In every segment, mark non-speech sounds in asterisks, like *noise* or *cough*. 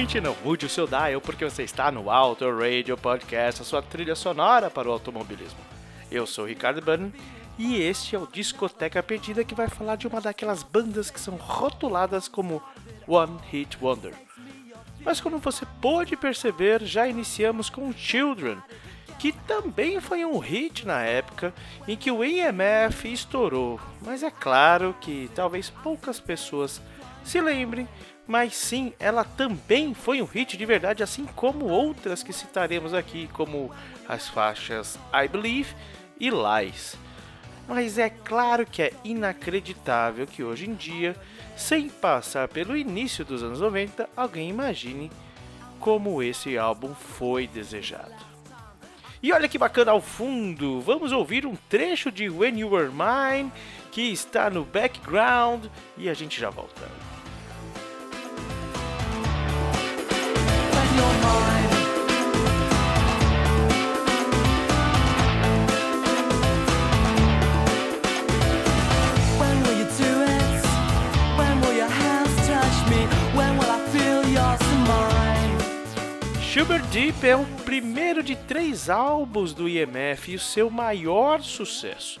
Ouvinte, não mude o seu dial, porque você está no Auto Radio Podcast, a sua trilha sonora para o automobilismo. Eu sou Ricardo Bunn e este é o Discoteca Perdida que vai falar de uma daquelas bandas que são rotuladas como One Hit Wonder. Mas como você pode perceber, já iniciamos com Children, que também foi um hit na época em que o EMF estourou. Mas é claro que talvez poucas pessoas se lembrem mas sim, ela também foi um hit de verdade, assim como outras que citaremos aqui, como as faixas I Believe e Lies. Mas é claro que é inacreditável que hoje em dia, sem passar pelo início dos anos 90, alguém imagine como esse álbum foi desejado. E olha que bacana ao fundo, vamos ouvir um trecho de When You Were Mine que está no background e a gente já volta. Sugar Deep é o primeiro de três álbuns do IMF e o seu maior sucesso.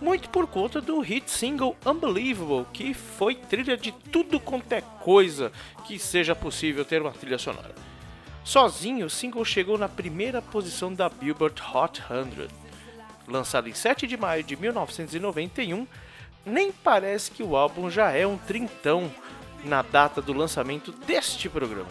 Muito por conta do hit single Unbelievable, que foi trilha de tudo quanto é coisa que seja possível ter uma trilha sonora. Sozinho, o single chegou na primeira posição da Billboard Hot 100. Lançado em 7 de maio de 1991, nem parece que o álbum já é um trintão na data do lançamento deste programa.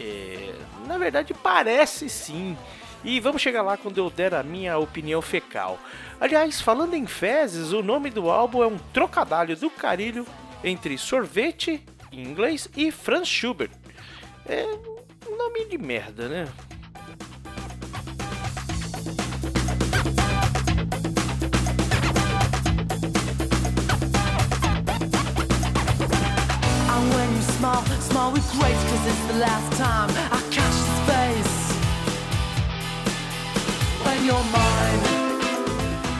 É, na verdade, parece sim. E vamos chegar lá quando eu der a minha opinião fecal. Aliás, falando em fezes, o nome do álbum é um trocadilho do carilho entre sorvete, em inglês, e Franz Schubert. É um nome de merda, né? small, small with grace, cause it's the last time I catch his face. When you're mine.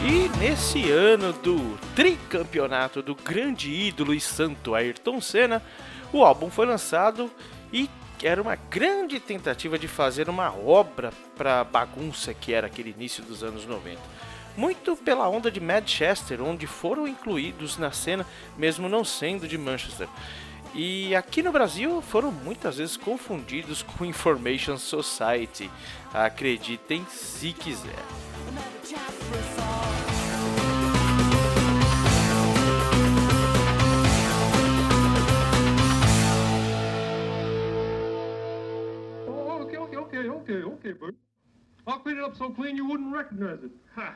E nesse ano do tricampeonato do grande ídolo e santo Ayrton Senna, o álbum foi lançado e era uma grande tentativa de fazer uma obra para bagunça que era aquele início dos anos 90. Muito pela onda de Manchester, onde foram incluídos na cena, mesmo não sendo de Manchester. E aqui no Brasil foram muitas vezes confundidos *laughs* com Information Society. Acreditem se quiser. Okay, okay, Bert. I'll clean it up so clean you wouldn't recognize it. Ha!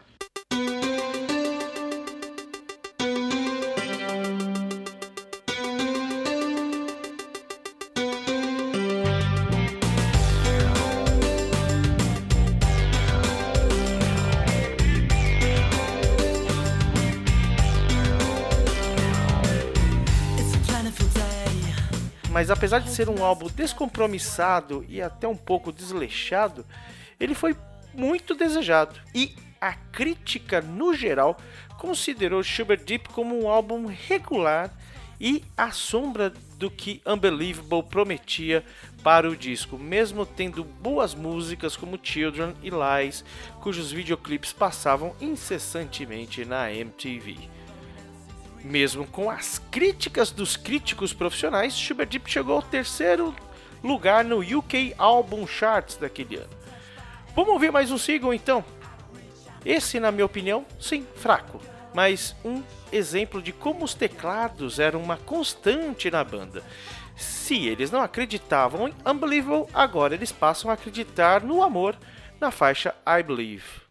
Mas apesar de ser um álbum descompromissado e até um pouco desleixado, ele foi muito desejado. E a crítica, no geral, considerou Schubert Deep como um álbum regular e à sombra do que Unbelievable prometia para o disco, mesmo tendo boas músicas como Children e Lies, cujos videoclipes passavam incessantemente na MTV. Mesmo com as críticas dos críticos profissionais, Schubert Deep chegou ao terceiro lugar no UK Album Charts daquele ano. Vamos ouvir mais um single então? Esse, na minha opinião, sim, fraco, mas um exemplo de como os teclados eram uma constante na banda. Se eles não acreditavam em Unbelievable, agora eles passam a acreditar no amor na faixa I Believe.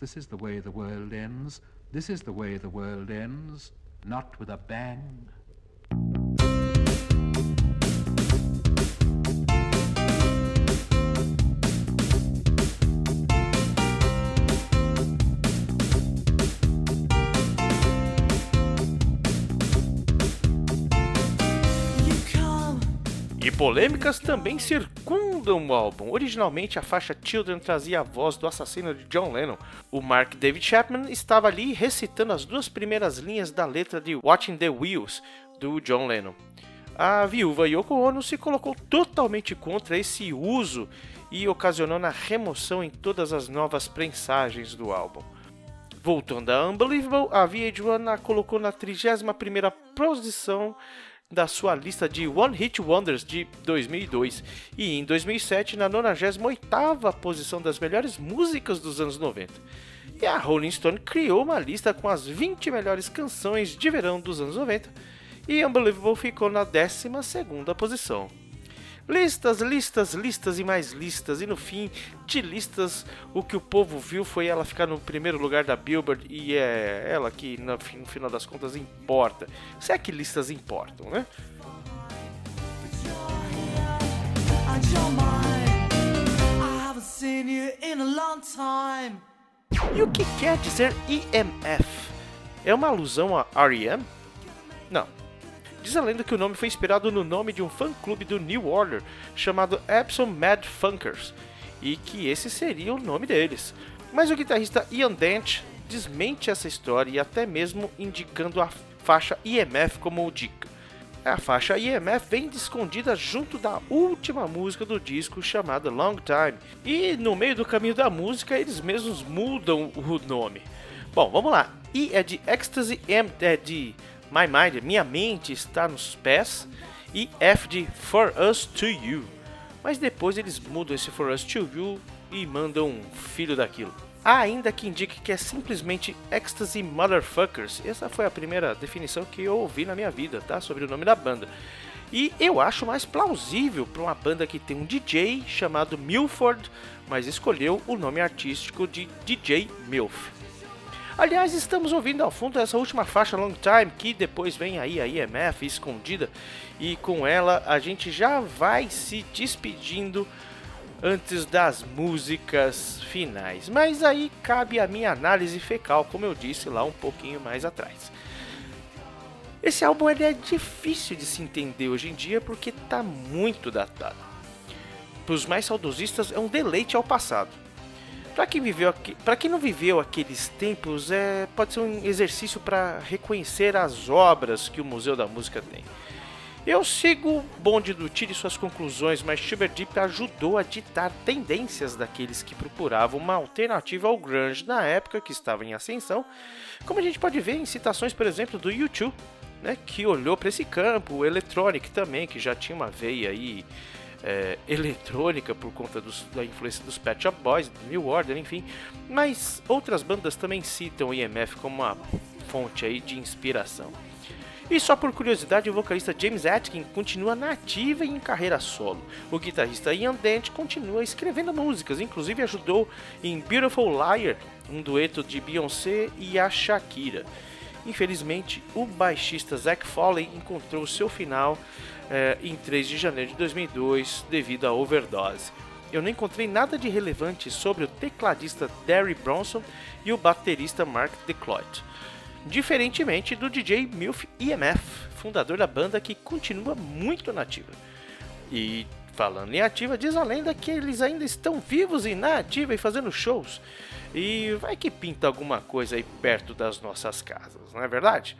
This is the way the world ends. This is the way the world ends. Not with a bang. E polêmicas também circundam o álbum. Originalmente, a faixa Children trazia a voz do assassino de John Lennon. O Mark David Chapman estava ali recitando as duas primeiras linhas da letra de Watching the Wheels, do John Lennon. A viúva Yoko Ono se colocou totalmente contra esse uso e ocasionou a remoção em todas as novas prensagens do álbum. Voltando a Unbelievable, a VH1 a colocou na 31ª posição da sua lista de One Hit Wonders de 2002 e em 2007 na 98ª posição das melhores músicas dos anos 90. E a Rolling Stone criou uma lista com as 20 melhores canções de verão dos anos 90 e Unbelievable ficou na 12ª posição. Listas, listas, listas e mais listas. E no fim de listas, o que o povo viu foi ela ficar no primeiro lugar da Billboard e é ela que no, final das contas importa. Se é que listas importam, né? E o que quer dizer EMF? É uma alusão a R.E.M.? Diz a lenda que o nome foi inspirado no nome de um fã-clube do New Order chamado Epsom Mad Funkers e que esse seria o nome deles. Mas o guitarrista Ian Dent desmente essa história e até mesmo indicando a faixa EMF como dica. A faixa EMF vem escondida junto da última música do disco chamada Long Time. E no meio do caminho da música eles mesmos mudam o nome. Bom, vamos lá. E é de Ecstasy, M é de My Mind, Minha Mente está nos pés. E F de For Us to You. Mas depois eles mudam esse For Us to You e mandam um filho daquilo. Há ainda que indique que é simplesmente Ecstasy Motherfuckers. Essa foi a primeira definição que eu ouvi na minha vida, tá? Sobre o nome da banda. E eu acho mais plausível para uma banda que tem um DJ chamado Milford, mas escolheu o nome artístico de DJ Milf. Aliás, estamos ouvindo ao fundo essa última faixa Long Time, que depois vem aí a IMF escondida, e com ela a gente já vai se despedindo antes das músicas finais. Mas aí cabe a minha análise fecal, como eu disse lá um pouquinho mais atrás. Esse álbum ele é difícil de se entender hoje em dia porque está muito datado. Para os mais saudosistas é um deleite ao passado. Para quem viveu para quem não viveu aqueles tempos, é pode ser um exercício para reconhecer as obras que o Museu da Música tem. Eu sigo o bonde do Tire suas conclusões, mas Schubert Deep ajudou a ditar tendências daqueles que procuravam uma alternativa ao grunge na época que estava em ascensão, como a gente pode ver em citações, por exemplo, do U2, né, que olhou para esse campo, o Electronic também, que já tinha uma veia aí é, eletrônica por conta dos, da influência dos Pet Shop Boys, New Order, enfim. Mas outras bandas também citam o IMF como uma fonte aí de inspiração. E só por curiosidade, o vocalista James Atkin continua na e em carreira solo. O guitarrista Ian Dent continua escrevendo músicas, inclusive ajudou em Beautiful Liar, um dueto de Beyoncé e a Shakira. Infelizmente, o baixista Zach Foley encontrou seu final eh, em 3 de janeiro de 2002 devido à overdose. Eu não encontrei nada de relevante sobre o tecladista Derry Bronson e o baterista Mark DeCloyd. Diferentemente do DJ Milf EMF, fundador da banda que continua muito nativa. E falando em ativa, diz a lenda que eles ainda estão vivos e na ativa e fazendo shows. E vai que pinta alguma coisa aí perto das nossas casas, não é verdade?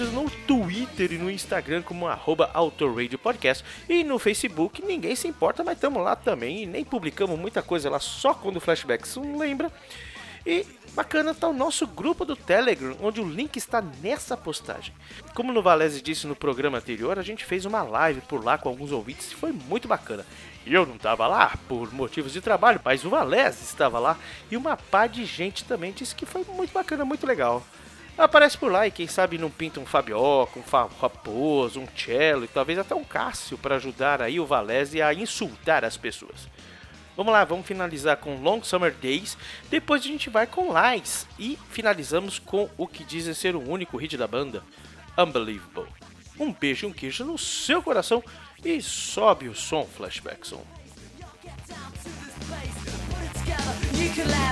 No Twitter e no Instagram como arroba Podcast. E no Facebook, ninguém se importa, mas estamos lá também. E nem publicamos muita coisa lá, só quando o Flashbacks não lembra. E bacana tá o nosso grupo do Telegram, onde o link está nessa postagem. Como no Valese disse no programa anterior, a gente fez uma live por lá com alguns ouvintes e foi muito bacana. Eu não estava lá por motivos de trabalho, mas o Valese estava lá e uma par de gente também disse que foi muito bacana, muito legal. Aparece por lá e quem sabe não pinta um Fabioca, um Raposo, um Cello e talvez até um Cássio para ajudar aí o Valese a insultar as pessoas. Vamos lá, vamos finalizar com Long Summer Days. Depois a gente vai com Lies. E finalizamos com o que dizem ser o único hit da banda, Unbelievable. Um beijo e um queijo no seu coração e sobe o som, Flashback Som. Get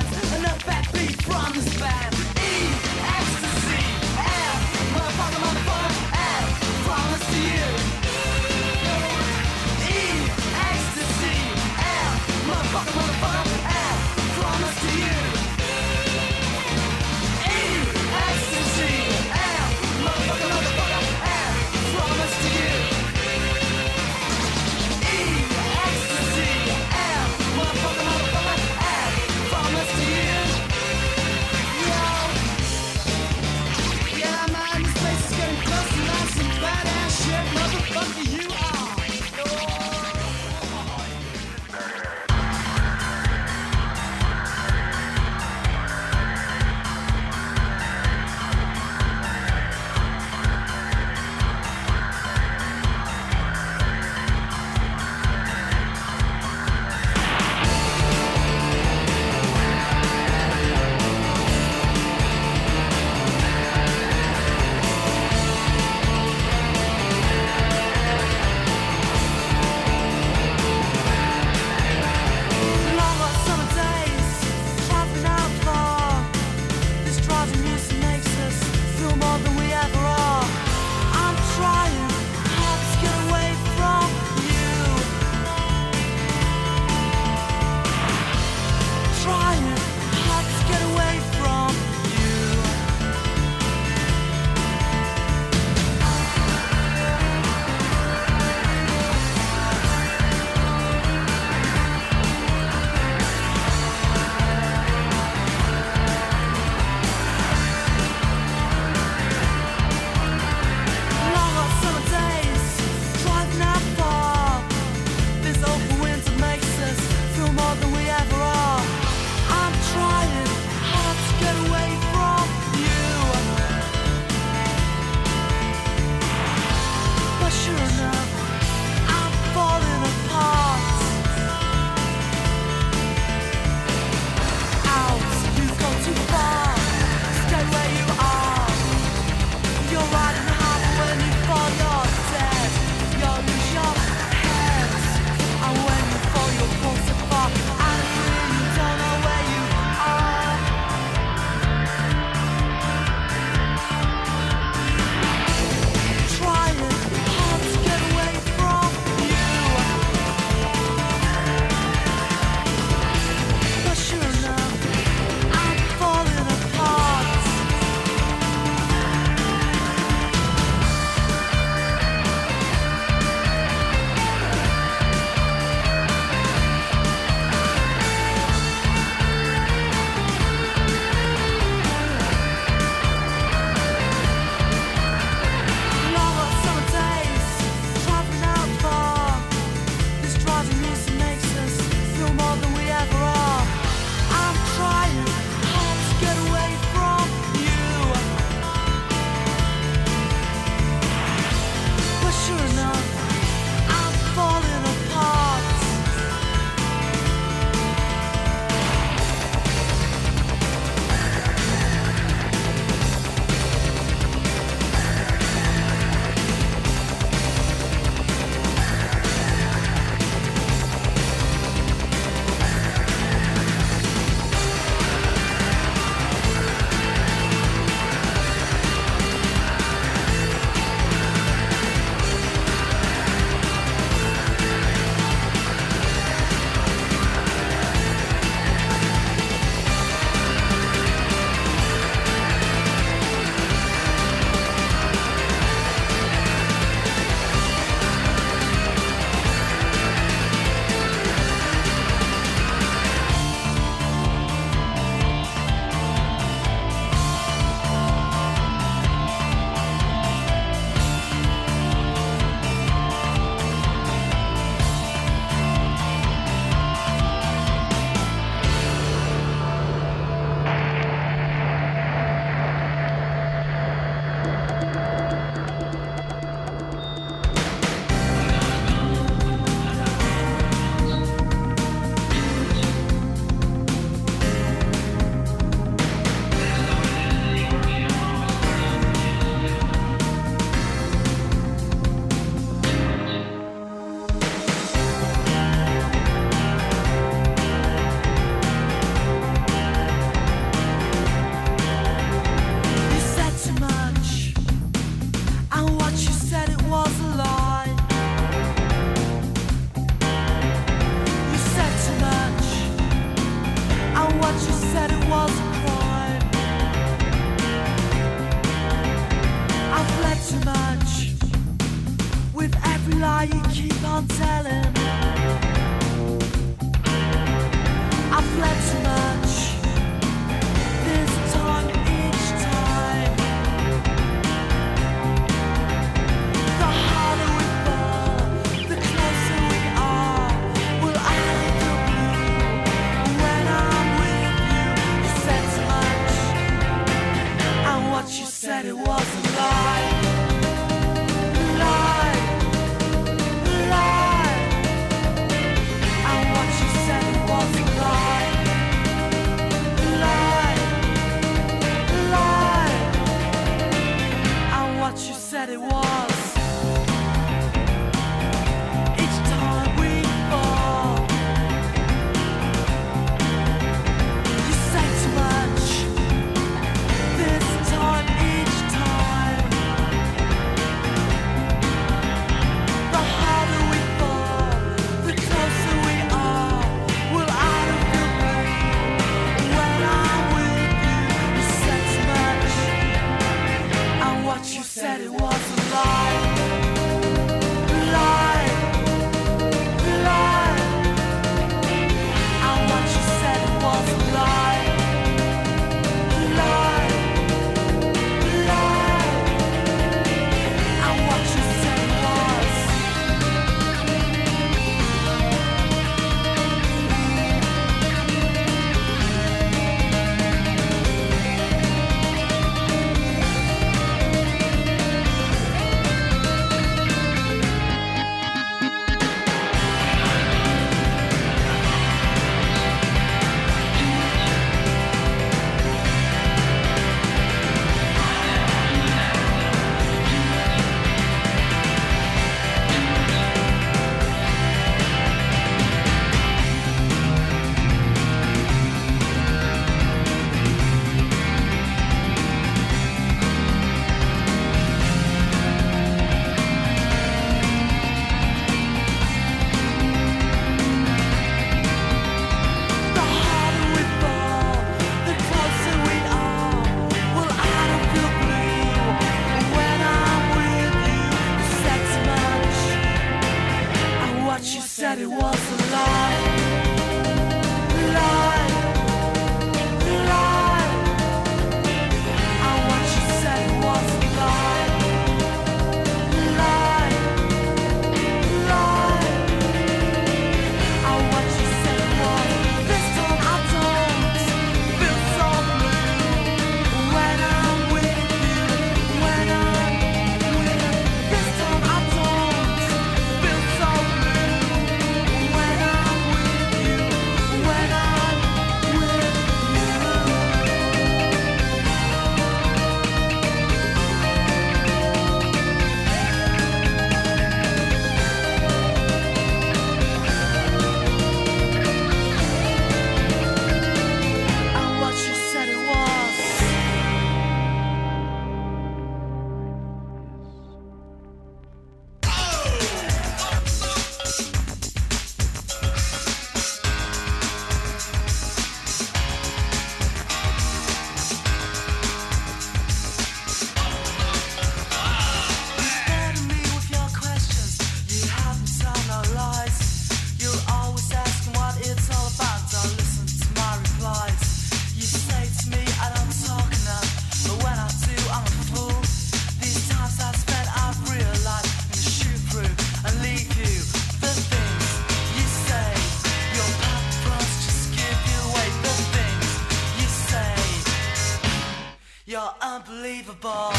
unbelievable.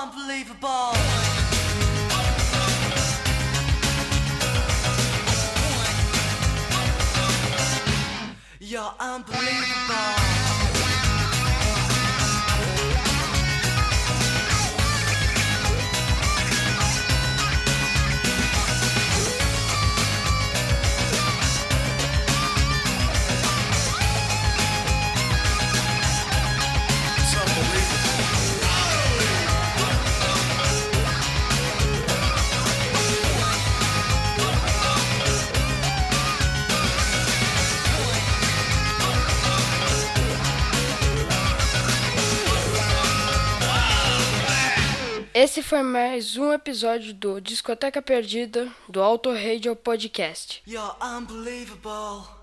unbelievable. You're unbelievable. foi mais um episódio do Discoteca Perdida do Auto Radio Podcast. You're unbelievable.